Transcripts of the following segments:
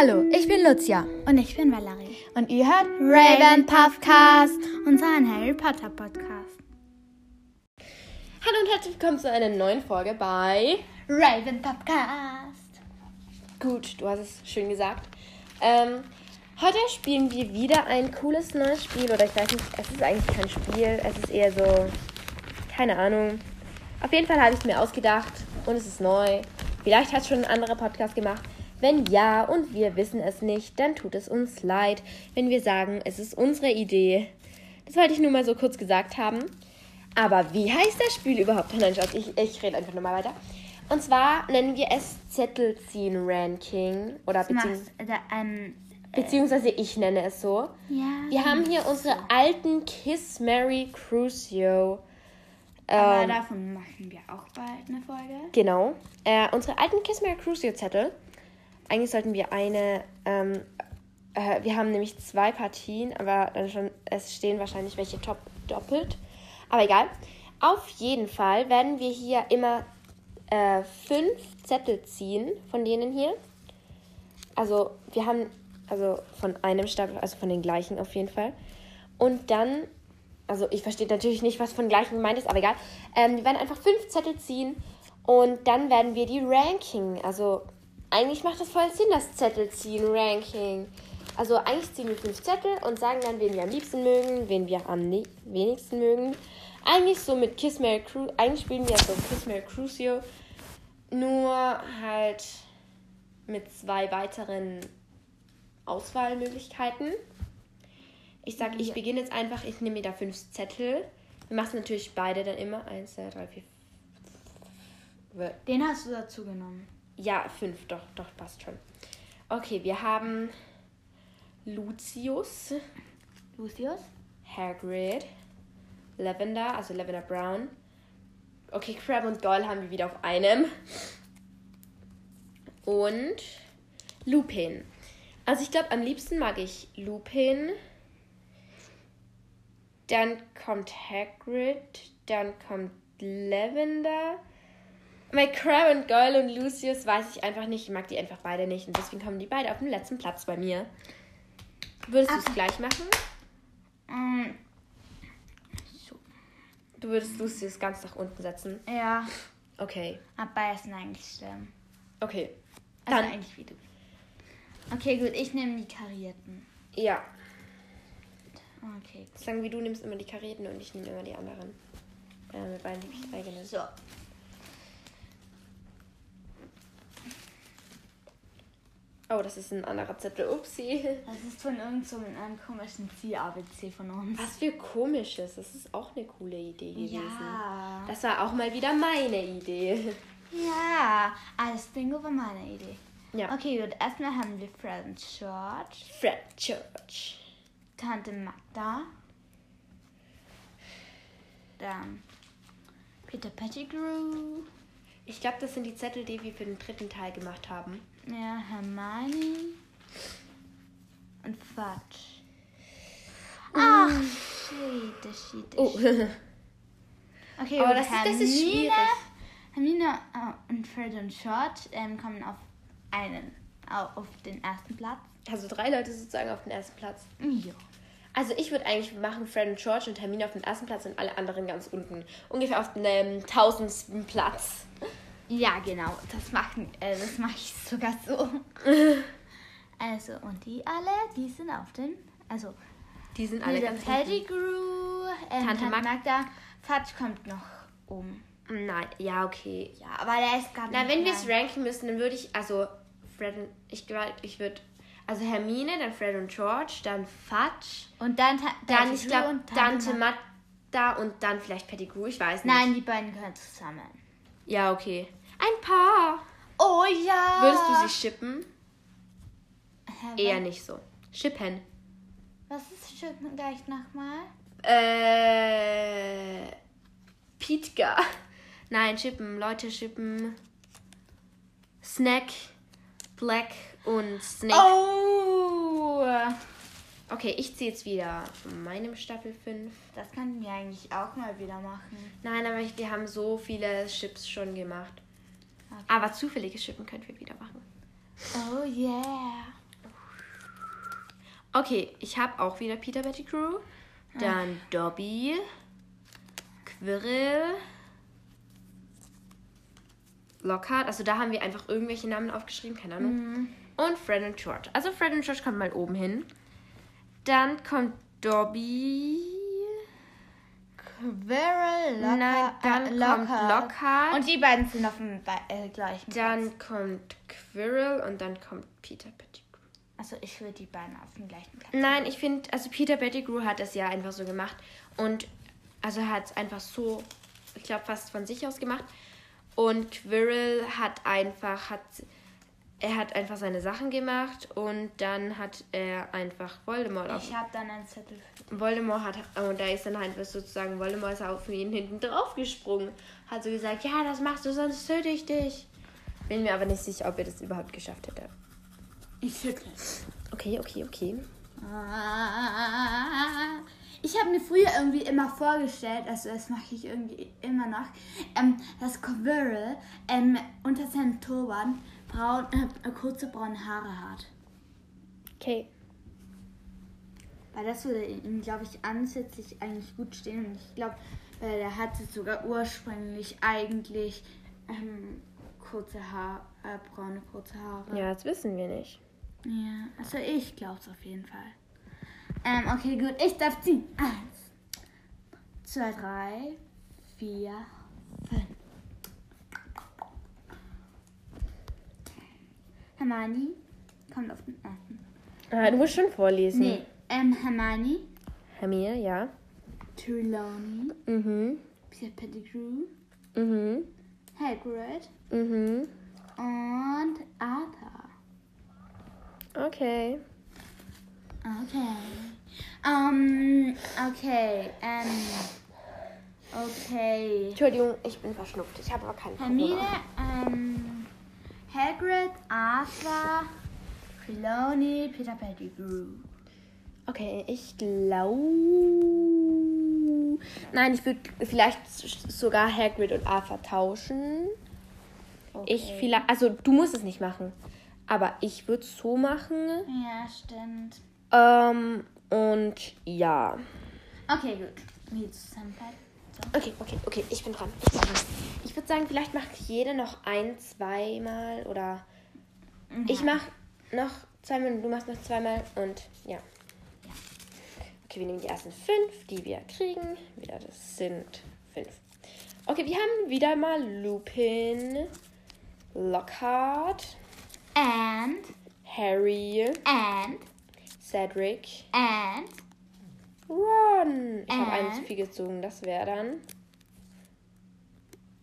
Hallo, ich bin Lucia. Und ich bin Valerie. Und ihr hört Raven Puffcast, unseren Harry Potter Podcast. Hallo und herzlich willkommen zu einer neuen Folge bei Raven Puffcast. Gut, du hast es schön gesagt. Ähm, heute spielen wir wieder ein cooles neues Spiel. Oder ich weiß nicht, es ist eigentlich kein Spiel. Es ist eher so, keine Ahnung. Auf jeden Fall habe ich es mir ausgedacht und es ist neu. Vielleicht hat es schon ein anderer Podcast gemacht. Wenn ja und wir wissen es nicht, dann tut es uns leid, wenn wir sagen, es ist unsere Idee. Das wollte ich nur mal so kurz gesagt haben. Aber wie heißt das Spiel überhaupt? Nein, Schatz, ich, ich rede einfach nochmal weiter. Und zwar nennen wir es Zettelziehen-Ranking. Oder beziehungs ähm, beziehungsweise ich nenne es so. ja. Wir haben hier unsere alten Kiss Mary Crucio. Aber Ähm, davon machen wir auch bald eine Folge. Genau. Äh, unsere alten Kiss Mary Crucio Zettel. Eigentlich sollten wir eine. Ähm, äh, wir haben nämlich zwei Partien, aber dann schon, es stehen wahrscheinlich welche top doppelt. Aber egal. Auf jeden Fall werden wir hier immer äh, fünf Zettel ziehen von denen hier. Also wir haben also von einem Stapel, also von den gleichen auf jeden Fall. Und dann, also ich verstehe natürlich nicht, was von gleichen gemeint ist, aber egal. Ähm, wir werden einfach fünf Zettel ziehen und dann werden wir die Ranking. Also eigentlich macht das voll Sinn, das Zettel ziehen, Ranking. Also eigentlich ziehen wir fünf Zettel und sagen dann, wen wir am liebsten mögen, wen wir am wenigsten mögen. Eigentlich so mit Kiss Mary Crucio, eigentlich spielen wir so Kiss Mary Crucio, nur halt mit zwei weiteren Auswahlmöglichkeiten. Ich sag, ich beginne jetzt einfach, ich nehme mir da fünf Zettel. Wir machen natürlich beide dann immer. Eins, zwei, drei, vier. Den hast du dazu genommen. Ja, fünf, doch, doch, passt schon. Okay, wir haben Lucius, Lucius? Hagrid, Lavender, also Lavender Brown. Okay, Crab und Goyle haben wir wieder auf einem. Und Lupin. Also ich glaube, am liebsten mag ich Lupin. Dann kommt Hagrid. Dann kommt Lavender. Bei Crab und Goyle und Lucius weiß ich einfach nicht. Ich mag die einfach beide nicht. Und deswegen kommen die beide auf den letzten Platz bei mir. Würdest du es gleich machen? Ähm, Du würdest Lucius ganz nach unten setzen. ja, Okay. aber beide sind eigentlich schlimm. Okay. Also Dann, eigentlich wie du. Okay, gut, ich nehme die karierten. ja. Okay, gut. Sagen wie du nimmst immer die Karierten und ich nehme immer die anderen. Äh, mit beiden liebe ich eigene. So. Oh, das ist ein anderer Zettel. Upsi. Das ist von irgendeinem so einem komischen C-ABC von uns. Was für komisches. Das ist auch eine coole Idee gewesen. Ja. Das war auch mal wieder meine Idee. Ja, alles Bingo war meine Idee. Ja. Okay, gut. Erstmal haben wir Fred George, Fred Church. Tante Magda, dann Peter Pettigrew, Ich glaube, das sind die Zettel, die wir für den dritten Teil gemacht haben. Ja, Hermione und Fudge. Ach, shit, shit, Oh. Okay, Aber das ist- das ist Hermine- schwierig. Hermine äh, und Fred und George ähm, kommen auf einen, au- auf den ersten Platz. Also drei Leute sozusagen auf den ersten Platz. Ja. Also ich würde eigentlich machen Fred und George und Hermine auf den ersten Platz und alle anderen ganz unten. Ungefähr auf dem ähm, tausendsten Platz. Ja, genau. Das machen, äh, das mache ich sogar so. also, und die alle, die sind auf dem, also, Die sind alle ganz. Pettigrew, äh, Tante Tante, Mag- Magda, Fudge kommt noch oben. Nein, ja, okay. Ja, aber der ist gerade Na, wenn wir es ranken müssen, dann würde ich, also Fred und, ich glaube, ich würde, also Hermine, dann Fred und George, dann Fudge, Und dann, Ta dann, ich glaube, Tante Mag- Magda und dann vielleicht Pettigrew, ich weiß nicht. Nein, die beiden gehören zusammen. Ja, okay. Ein Paar. Oh ja! Würdest du sie shippen? Hä, Eher nicht so. Shippen. Was ist Schippen gleich nochmal? Äh. Pietka. Nein, shippen. Leute shippen. Snack, Black und Snake. Oh! Okay, ich ziehe jetzt wieder von meinem Staffel 5. Das könnten wir eigentlich auch mal wieder machen. Nein, aber wir haben so viele Chips schon gemacht. Aber zufällige Schippen können wir wieder machen. Oh yeah. Okay, ich habe auch wieder Peter Pettigrew. Dann Dobby. Quirrell. Lockhart. Also da haben wir einfach irgendwelche Namen aufgeschrieben, keine Ahnung. Und Fred und George. Also Fred und George kommt mal oben hin. Dann kommt Dobby. Quirrell, Locker, Nein, dann äh, kommt Lockhart. Lockhart. Und die beiden sind auf dem äh, gleichen Platz. Dann kommt Quirrell und dann kommt Peter Pettigrew. Also ich will die beiden auf dem gleichen Platz. Nein, ich finde, also Peter Pettigrew hat das ja einfach so gemacht und also er hat es einfach so, ich glaube, fast von sich aus gemacht. Und Quirrell hat einfach, hat, er hat einfach seine Sachen gemacht und dann hat er einfach Voldemort auf. Ich habe dann einen Zettel. Voldemort hat, und da ist dann einfach sozusagen, Voldemort ist auf ihn hinten drauf gesprungen. Hat so gesagt, ja, das machst du, sonst töte ich dich. Bin mir aber nicht sicher, ob er das überhaupt geschafft hätte. Ich schüttle. Okay, okay, okay. Ah. Ich habe mir früher irgendwie immer vorgestellt, also das mache ich irgendwie immer noch, ähm, dass Quirrell ähm, unter seinem Turban braun, äh, kurze braune Haare hat. Okay. Weil das würde ihm, glaube ich, ansätzlich eigentlich gut stehen. Und ich glaube, äh, der hatte sogar ursprünglich eigentlich ähm, kurze Haare, äh, braune kurze Haare. Ja, das wissen wir nicht. Ja, also ich glaube es auf jeden Fall. Ähm, okay, gut. Ich darf ziehen. Eins, zwei, drei, vier, fünf. Hermione kommt auf den ersten. Ah, du musst schon vorlesen. Nee, ähm, Hermione, Hermine, ja. Trelawney, Mhm. Peter Pettigrew, Mhm. Hagrid Mhm. und Arthur. Okay. Okay. Ähm, okay, ähm, okay. Entschuldigung, ich bin verschnupft. Ich habe aber keinen Hermine, ähm, Hagrid, Arthur, Trelawney, Peter Pettigrew. Okay, ich glaube. Nein, ich würde vielleicht sogar Hagrid und Arthur tauschen. Ich vielleicht. Also, du musst es nicht machen. Aber ich würde es so machen. Ja, stimmt. Ähm, und ja. Okay, gut. Wie zusammenfallen. Okay, okay, okay, ich bin dran. Ich bin dran. Ich würde sagen, vielleicht macht jeder noch ein, zweimal oder. Ich mach noch zweimal und du machst noch zweimal und ja. Okay, wir nehmen die ersten fünf, die wir kriegen. Wieder, das sind fünf. Okay, wir haben wieder mal Lupin, Lockhart, And, Harry, and, Cedric, and, Ron. Ich habe einen Äh. zu viel gezogen, das wäre dann.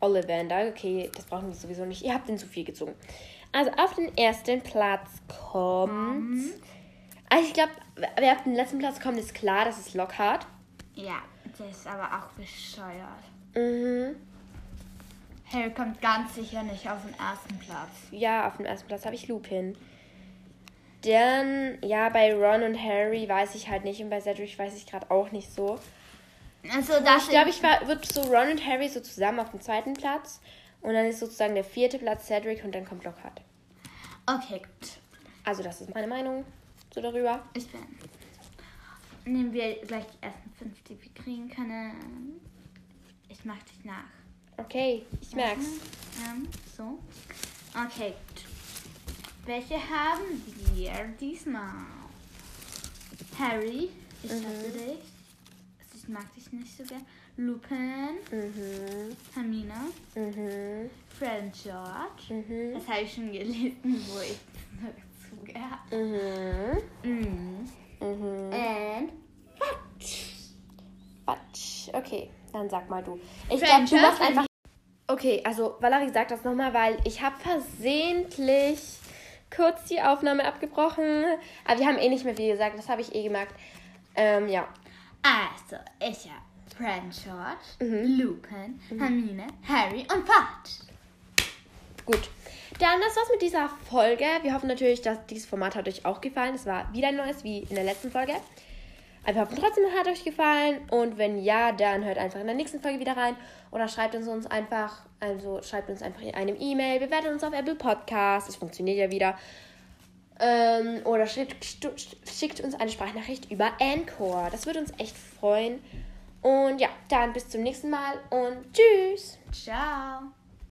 Ollivander, okay, das brauchen wir sowieso nicht. Ihr habt den zu viel gezogen. Also auf den ersten Platz kommt. Also ich glaube, wer auf den letzten Platz kommt, ist klar, das ist Lockhart. ja, der ist aber auch bescheuert. Mhm. Harry kommt ganz sicher nicht auf den ersten Platz. Ja, auf dem ersten Platz habe ich Lupin. Dann, ja, bei Ron und Harry weiß ich halt nicht und bei Cedric weiß ich gerade auch nicht so. Also, das Ich glaube, ich wird so Ron und Harry so zusammen auf dem zweiten Platz. Und dann ist sozusagen der vierte Platz Cedric und dann kommt Lockhart. Okay, gut. Also das ist meine Meinung so darüber. Ich bin. Nehmen wir gleich die ersten fünf, die wir kriegen können. Ich mach dich nach. Okay, ich merk's. Ähm, so. Okay. Welche haben wir diesmal? Harry, ich hasse dich. Ich mag dich nicht so gern. Lupin, Mhm, Hermine, mhm, Fred George. mhm, Das habe ich schon gelesen, wo ich dazu gehabt mhm, mm. mhm. And Quatsch. Okay, dann sag mal du. Ich glaube, du machst einfach... Okay, also Valerie sagt das nochmal, weil ich habe versehentlich kurz die Aufnahme abgebrochen. Aber wir haben eh nicht mehr viel gesagt, das habe ich eh gemerkt. Ähm, ja. Also, ich habe und George, Mhm. Lupin, Hermine, Harry und Patch. Gut. Dann das war's mit dieser Folge. Wir hoffen natürlich, dass dieses Format hat euch auch gefallen. Es war wieder ein neues wie in der letzten Folge. Wir hoffen trotzdem, hat euch gefallen. Und wenn ja, dann hört einfach in der nächsten Folge wieder rein. Oder schreibt uns, uns einfach, also schreibt uns einfach in einem E-Mail. Bewertet uns auf Apple Podcast. Das funktioniert ja wieder. Ähm, oder schickt, schickt uns eine Sprachnachricht über Anchor. Das würde uns echt freuen. Und ja, dann bis zum nächsten Mal und tschüss. Ciao.